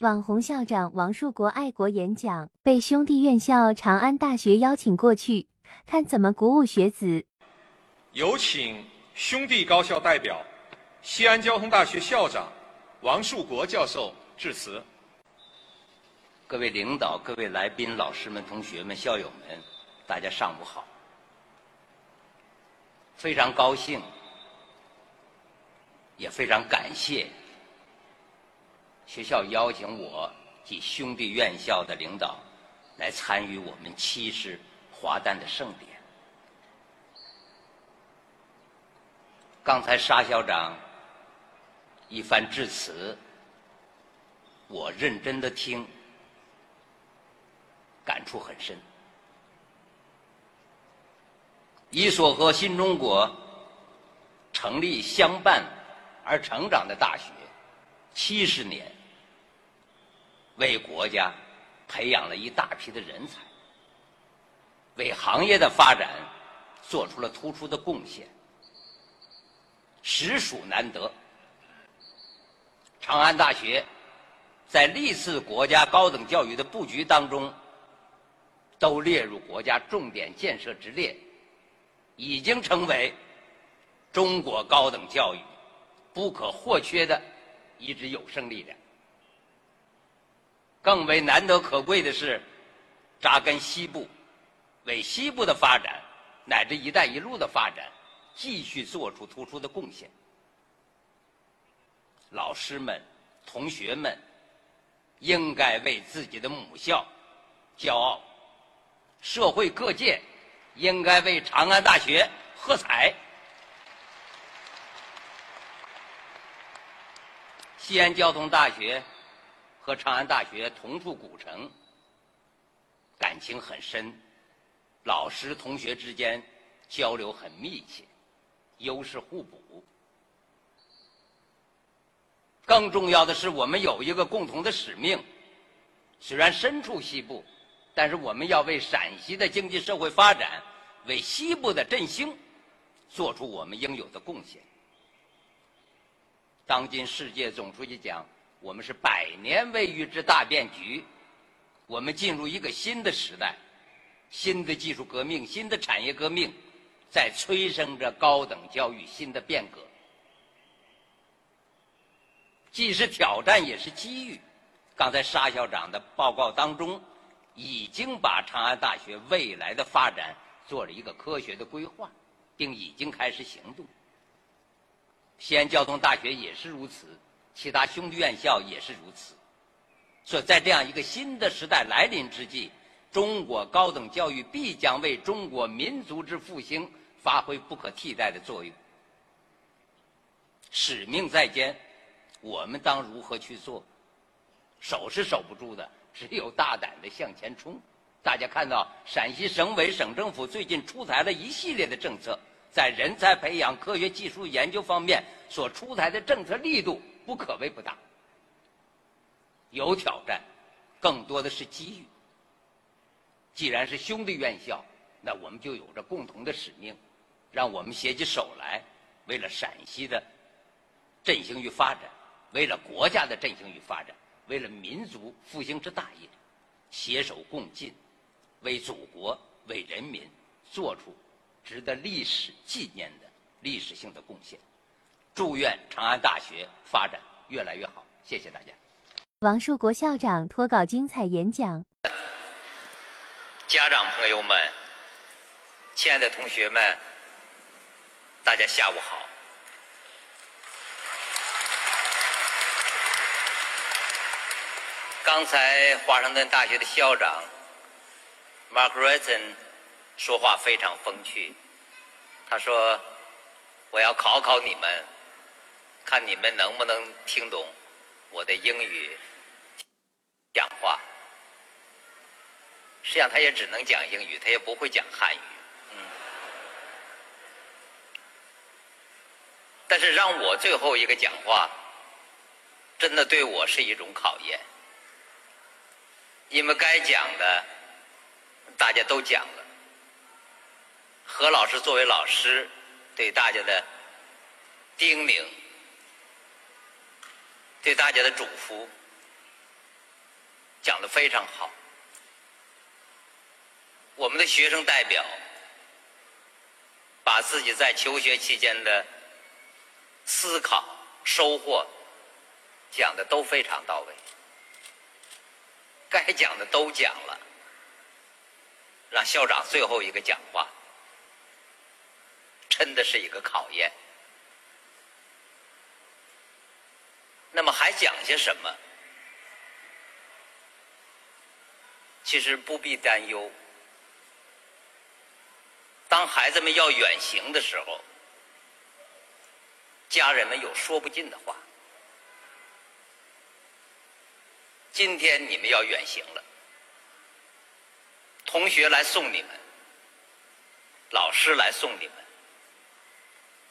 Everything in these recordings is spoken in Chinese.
网红校长王树国爱国演讲被兄弟院校长安大学邀请过去，看怎么鼓舞学子。有请兄弟高校代表、西安交通大学校长王树国教授致辞。各位领导、各位来宾、老师们、同学们、校友们，大家上午好！非常高兴，也非常感谢。学校邀请我及兄弟院校的领导来参与我们七十华诞的盛典。刚才沙校长一番致辞，我认真的听，感触很深。一所和新中国成立相伴而成长的大学，七十年。为国家培养了一大批的人才，为行业的发展做出了突出的贡献，实属难得。长安大学在历次国家高等教育的布局当中，都列入国家重点建设之列，已经成为中国高等教育不可或缺的一支有生力量。更为难得可贵的是，扎根西部，为西部的发展乃至“一带一路”的发展继续做出突出的贡献。老师们、同学们应该为自己的母校骄傲，社会各界应该为长安大学喝彩。西安交通大学。和长安大学同处古城，感情很深，老师同学之间交流很密切，优势互补。更重要的是，我们有一个共同的使命，虽然身处西部，但是我们要为陕西的经济社会发展，为西部的振兴，做出我们应有的贡献。当今世界总书记讲。我们是百年未遇之大变局，我们进入一个新的时代，新的技术革命、新的产业革命，在催生着高等教育新的变革，既是挑战也是机遇。刚才沙校长的报告当中，已经把长安大学未来的发展做了一个科学的规划，并已经开始行动。西安交通大学也是如此。其他兄弟院校也是如此，所以在这样一个新的时代来临之际，中国高等教育必将为中国民族之复兴发挥不可替代的作用。使命在肩，我们当如何去做？守是守不住的，只有大胆的向前冲。大家看到陕西省委省政府最近出台了一系列的政策，在人才培养、科学技术研究方面所出台的政策力度。不可谓不大，有挑战，更多的是机遇。既然是兄弟院校，那我们就有着共同的使命，让我们携起手来，为了陕西的振兴与发展，为了国家的振兴与发展，为了民族复兴之大业，携手共进，为祖国、为人民做出值得历史纪念的历史性的贡献。祝愿长安大学发展越来越好，谢谢大家。王树国校长脱稿精彩演讲。家长朋友们，亲爱的同学们，大家下午好。刚才华盛顿大学的校长 Mark Rosen 说话非常风趣，他说：“我要考考你们。”看你们能不能听懂我的英语讲话。实际上，他也只能讲英语，他也不会讲汉语。嗯。但是让我最后一个讲话，真的对我是一种考验，因为该讲的大家都讲了。何老师作为老师，对大家的叮咛。对大家的嘱咐，讲的非常好。我们的学生代表把自己在求学期间的思考、收获讲的都非常到位，该讲的都讲了，让校长最后一个讲话，真的是一个考验。那么还讲些什么？其实不必担忧。当孩子们要远行的时候，家人们有说不尽的话。今天你们要远行了，同学来送你们，老师来送你们，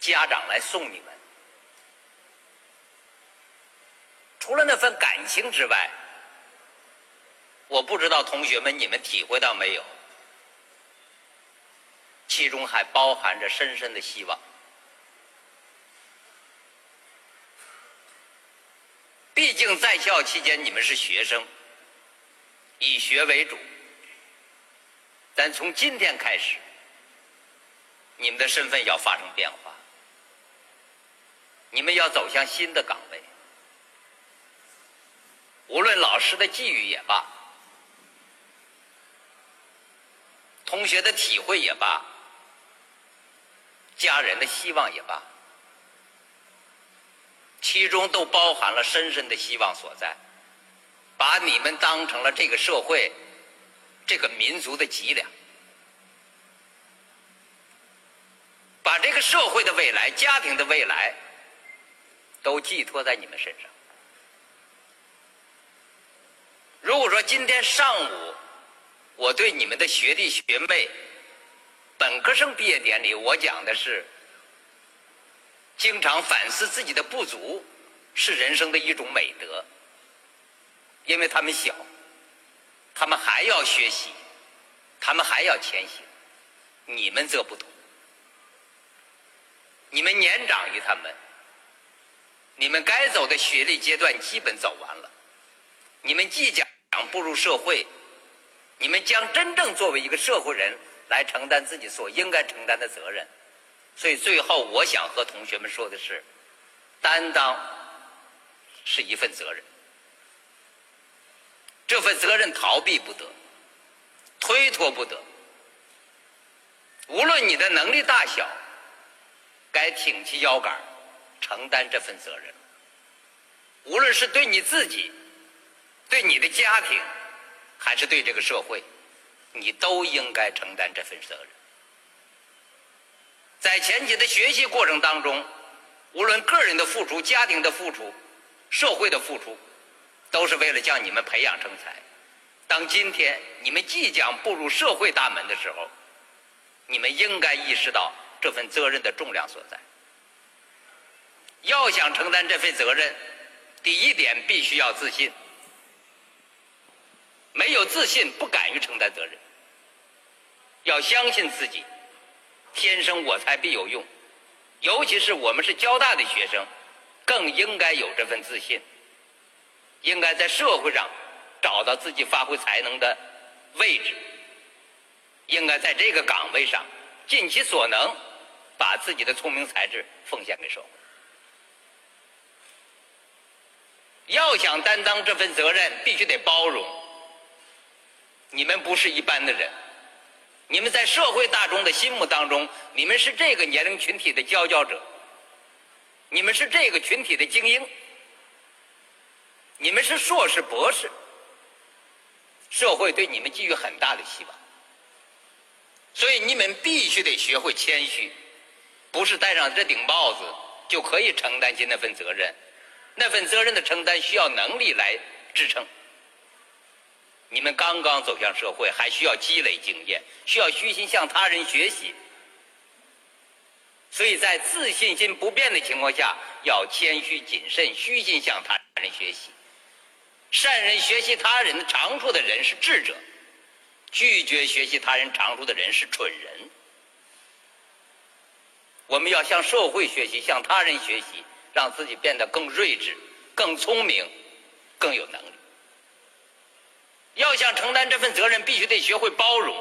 家长来送你们。除了那份感情之外，我不知道同学们你们体会到没有，其中还包含着深深的希望。毕竟在校期间你们是学生，以学为主，但从今天开始，你们的身份要发生变化，你们要走向新的岗位。无论老师的寄语也罢，同学的体会也罢，家人的希望也罢，其中都包含了深深的希望所在，把你们当成了这个社会、这个民族的脊梁，把这个社会的未来、家庭的未来，都寄托在你们身上。如果说今天上午我对你们的学弟学妹本科生毕业典礼，我讲的是经常反思自己的不足是人生的一种美德，因为他们小，他们还要学习，他们还要前行，你们则不同，你们年长于他们，你们该走的学历阶段基本走完了，你们即将。想步入社会，你们将真正作为一个社会人来承担自己所应该承担的责任。所以最后，我想和同学们说的是：担当是一份责任，这份责任逃避不得，推脱不得。无论你的能力大小，该挺起腰杆承担这份责任。无论是对你自己。对你的家庭，还是对这个社会，你都应该承担这份责任。在前期的学习过程当中，无论个人的付出、家庭的付出、社会的付出，都是为了将你们培养成才。当今天你们即将步入社会大门的时候，你们应该意识到这份责任的重量所在。要想承担这份责任，第一点必须要自信。没有自信，不敢于承担责任。要相信自己，天生我材必有用。尤其是我们是交大的学生，更应该有这份自信。应该在社会上找到自己发挥才能的位置。应该在这个岗位上尽其所能，把自己的聪明才智奉献给社会。要想担当这份责任，必须得包容。你们不是一般的人，你们在社会大众的心目当中，你们是这个年龄群体的佼佼者，你们是这个群体的精英，你们是硕士博士，社会对你们寄予很大的希望，所以你们必须得学会谦虚，不是戴上这顶帽子就可以承担起那份责任，那份责任的承担需要能力来支撑。你们刚刚走向社会，还需要积累经验，需要虚心向他人学习。所以在自信心不变的情况下，要谦虚谨慎，虚心向他人学习。善人学习他人的长处的人是智者，拒绝学习他人长处的人是蠢人。我们要向社会学习，向他人学习，让自己变得更睿智、更聪明、更有能力。要想承担这份责任，必须得学会包容，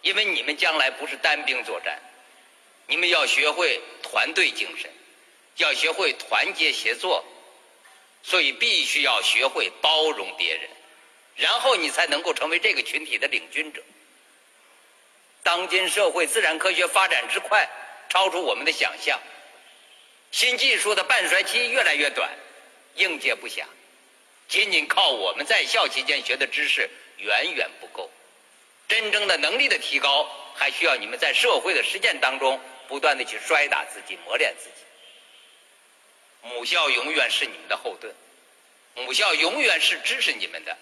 因为你们将来不是单兵作战，你们要学会团队精神，要学会团结协作，所以必须要学会包容别人，然后你才能够成为这个群体的领军者。当今社会自然科学发展之快，超出我们的想象，新技术的半衰期越来越短，应接不暇。仅仅靠我们在校期间学的知识远远不够，真正的能力的提高，还需要你们在社会的实践当中不断的去摔打自己、磨练自己。母校永远是你们的后盾，母校永远是支持你们的。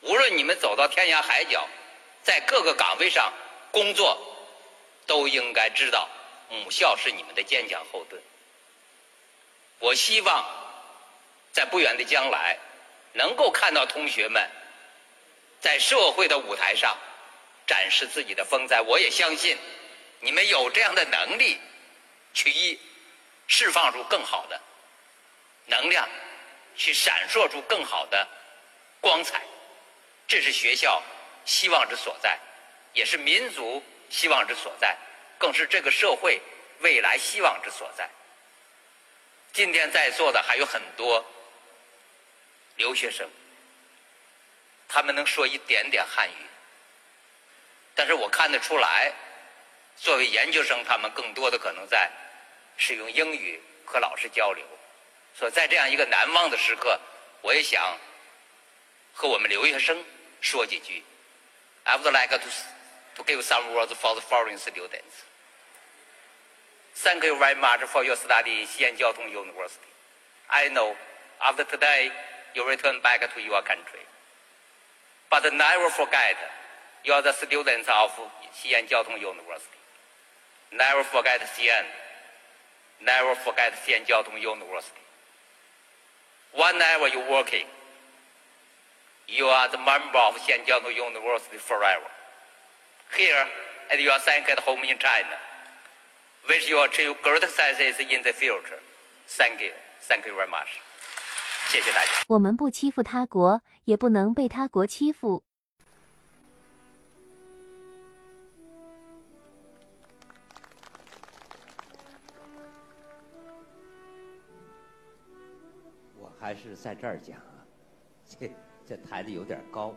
无论你们走到天涯海角，在各个岗位上工作，都应该知道母校是你们的坚强后盾。我希望在不远的将来。能够看到同学们在社会的舞台上展示自己的风采，我也相信你们有这样的能力，去一释放出更好的能量，去闪烁出更好的光彩。这是学校希望之所在，也是民族希望之所在，更是这个社会未来希望之所在。今天在座的还有很多。留学生，他们能说一点点汉语，但是我看得出来，作为研究生，他们更多的可能在使用英语和老师交流。所以在这样一个难忘的时刻，我也想和我们留学生说几句。I would like to to give some words for the foreign students. Thank you very much for your study, Xi'an Jiaotong University. I know after today. You return back to your country. But never forget, you are the students of Xi'an Jiaotong University. Never forget Xi'an. Never forget Xi'an Jiaotong University. Whenever you're working, you are the member of Xi'an Jiaotong University forever. Here, at your second home in China, wish you achieve great successes in the future. Thank you. Thank you very much. 谢谢大家。我们不欺负他国，也不能被他国欺负。我还是在这儿讲啊，这这台子有点高。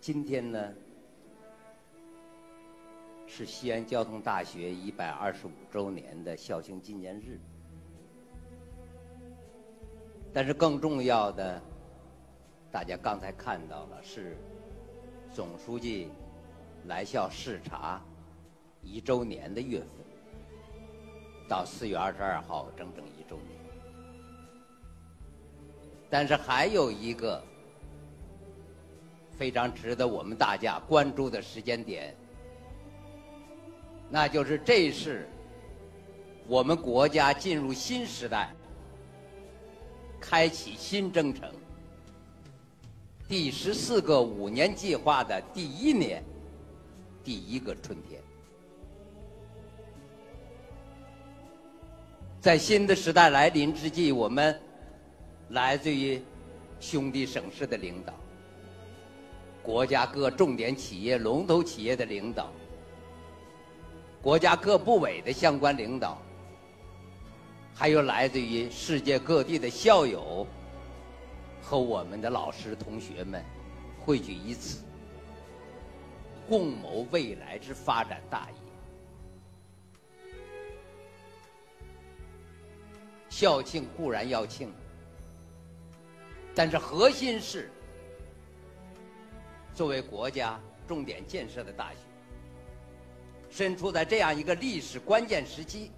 今天呢，是西安交通大学一百二十五周年的校庆纪念日。但是更重要的，大家刚才看到了，是总书记来校视察一周年的月份，到四月二十二号整整一周年。但是还有一个非常值得我们大家关注的时间点，那就是这是我们国家进入新时代。开启新征程，第十四个五年计划的第一年，第一个春天，在新的时代来临之际，我们来自于兄弟省市的领导，国家各重点企业、龙头企业的领导，国家各部委的相关领导。还有来自于世界各地的校友和我们的老师同学们汇聚于此，共谋未来之发展大业。校庆固然要庆，但是核心是作为国家重点建设的大学，身处在这样一个历史关键时期。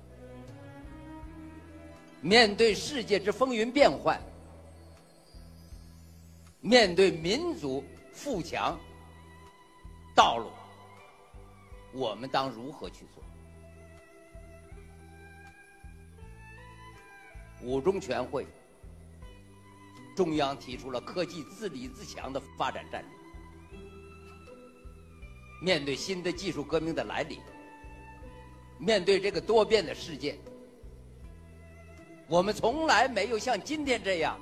面对世界之风云变幻，面对民族富强道路，我们当如何去做？五中全会，中央提出了科技自立自强的发展战略。面对新的技术革命的来临，面对这个多变的世界。我们从来没有像今天这样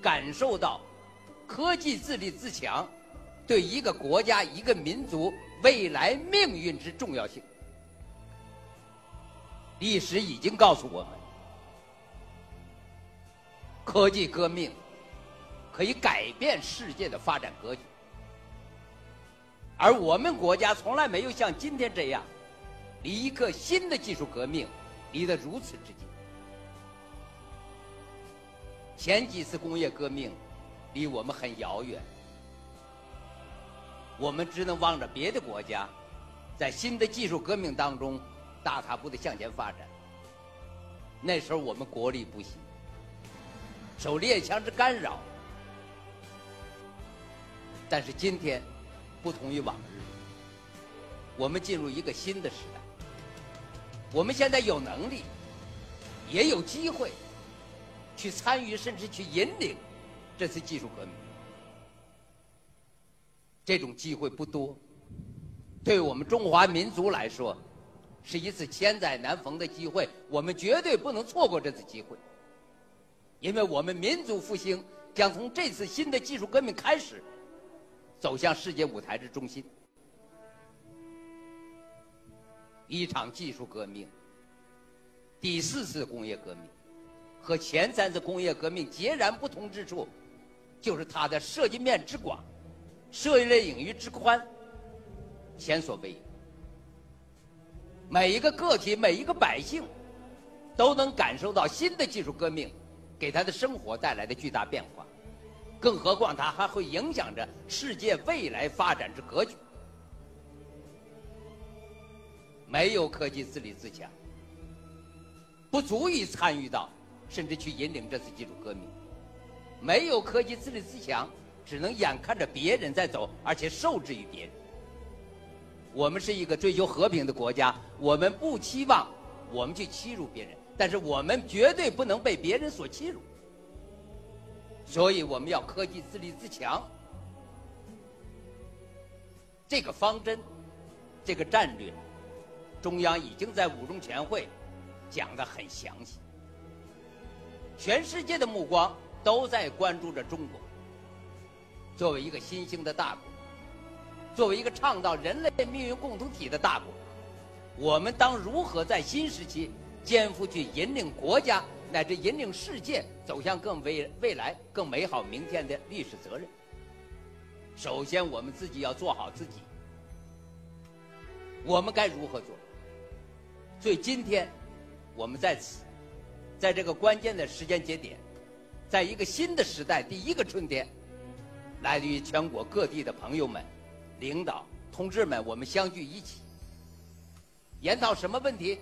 感受到科技自立自强对一个国家、一个民族未来命运之重要性。历史已经告诉我们，科技革命可以改变世界的发展格局，而我们国家从来没有像今天这样，离一个新的技术革命离得如此之近。前几次工业革命离我们很遥远，我们只能望着别的国家在新的技术革命当中大踏步的向前发展。那时候我们国力不行，受列强之干扰，但是今天不同于往日，我们进入一个新的时代，我们现在有能力，也有机会。去参与，甚至去引领这次技术革命，这种机会不多。对我们中华民族来说，是一次千载难逢的机会，我们绝对不能错过这次机会。因为我们民族复兴将从这次新的技术革命开始，走向世界舞台之中心。一场技术革命，第四次工业革命。和前三次工业革命截然不同之处，就是它的涉及面之广，涉猎领域之宽，前所未有。每一个个体、每一个百姓，都能感受到新的技术革命给他的生活带来的巨大变化，更何况它还会影响着世界未来发展之格局。没有科技自立自强，不足以参与到。甚至去引领这次技术革命，没有科技自立自强，只能眼看着别人在走，而且受制于别人。我们是一个追求和平的国家，我们不期望我们去欺辱别人，但是我们绝对不能被别人所欺辱。所以我们要科技自立自强，这个方针，这个战略，中央已经在五中全会讲的很详细。全世界的目光都在关注着中国。作为一个新兴的大国，作为一个倡导人类命运共同体的大国，我们当如何在新时期肩负去引领国家乃至引领世界走向更未未来、更美好明天的历史责任？首先，我们自己要做好自己。我们该如何做？所以今天，我们在此。在这个关键的时间节点，在一个新的时代，第一个春天，来自于全国各地的朋友们、领导、同志们，我们相聚一起，研讨什么问题？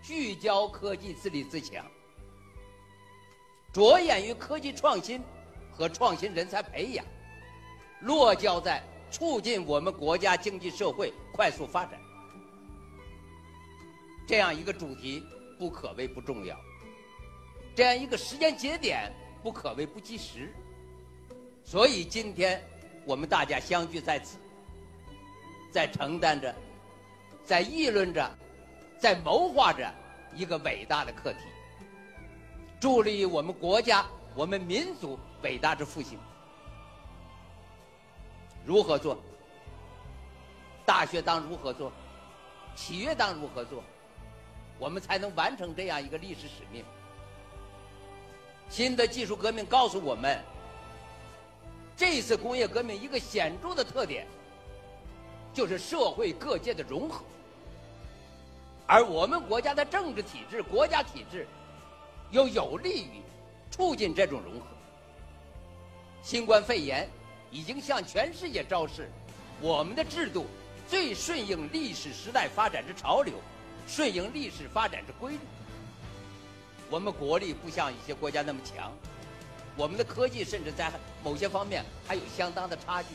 聚焦科技自立自强，着眼于科技创新和创新人才培养，落脚在促进我们国家经济社会快速发展这样一个主题。不可谓不重要，这样一个时间节点不可谓不及时，所以今天我们大家相聚在此，在承担着，在议论着，在谋划着一个伟大的课题，助力我们国家、我们民族伟大之复兴。如何做？大学当如何做？企业当如何做？我们才能完成这样一个历史使命。新的技术革命告诉我们，这次工业革命一个显著的特点，就是社会各界的融合。而我们国家的政治体制、国家体制，又有利于促进这种融合。新冠肺炎已经向全世界昭示，我们的制度最顺应历史时代发展之潮流。顺应历史发展之规律，我们国力不像一些国家那么强，我们的科技甚至在某些方面还有相当的差距，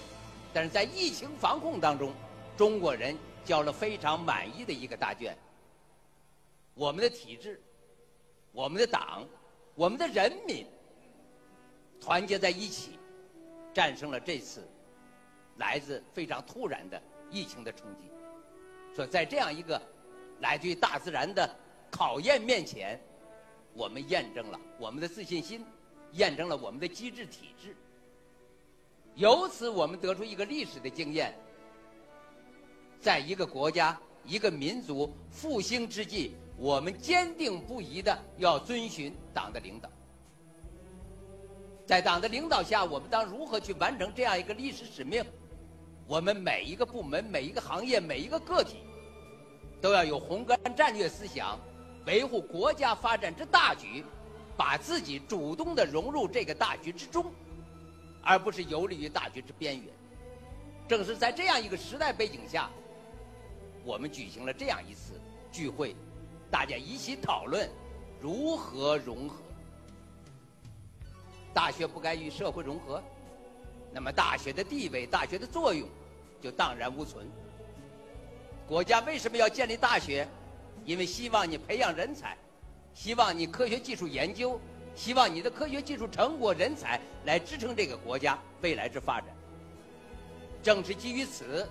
但是在疫情防控当中，中国人交了非常满意的一个答卷。我们的体制、我们的党、我们的人民团结在一起，战胜了这次来自非常突然的疫情的冲击。说在这样一个。来自于大自然的考验面前，我们验证了我们的自信心，验证了我们的机制体制，由此，我们得出一个历史的经验：在一个国家、一个民族复兴之际，我们坚定不移的要遵循党的领导。在党的领导下，我们当如何去完成这样一个历史使命？我们每一个部门、每一个行业、每一个个体，都要有宏观战略思想，维护国家发展之大局，把自己主动的融入这个大局之中，而不是游离于大局之边缘。正是在这样一个时代背景下，我们举行了这样一次聚会，大家一起讨论如何融合。大学不该与社会融合，那么大学的地位、大学的作用就荡然无存。国家为什么要建立大学？因为希望你培养人才，希望你科学技术研究，希望你的科学技术成果、人才来支撑这个国家未来之发展。正是基于此，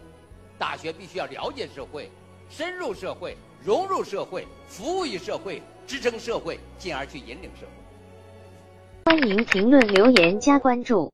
大学必须要了解社会，深入社会，融入社会，服务于社会，支撑社会，进而去引领社会。欢迎评论留言加关注。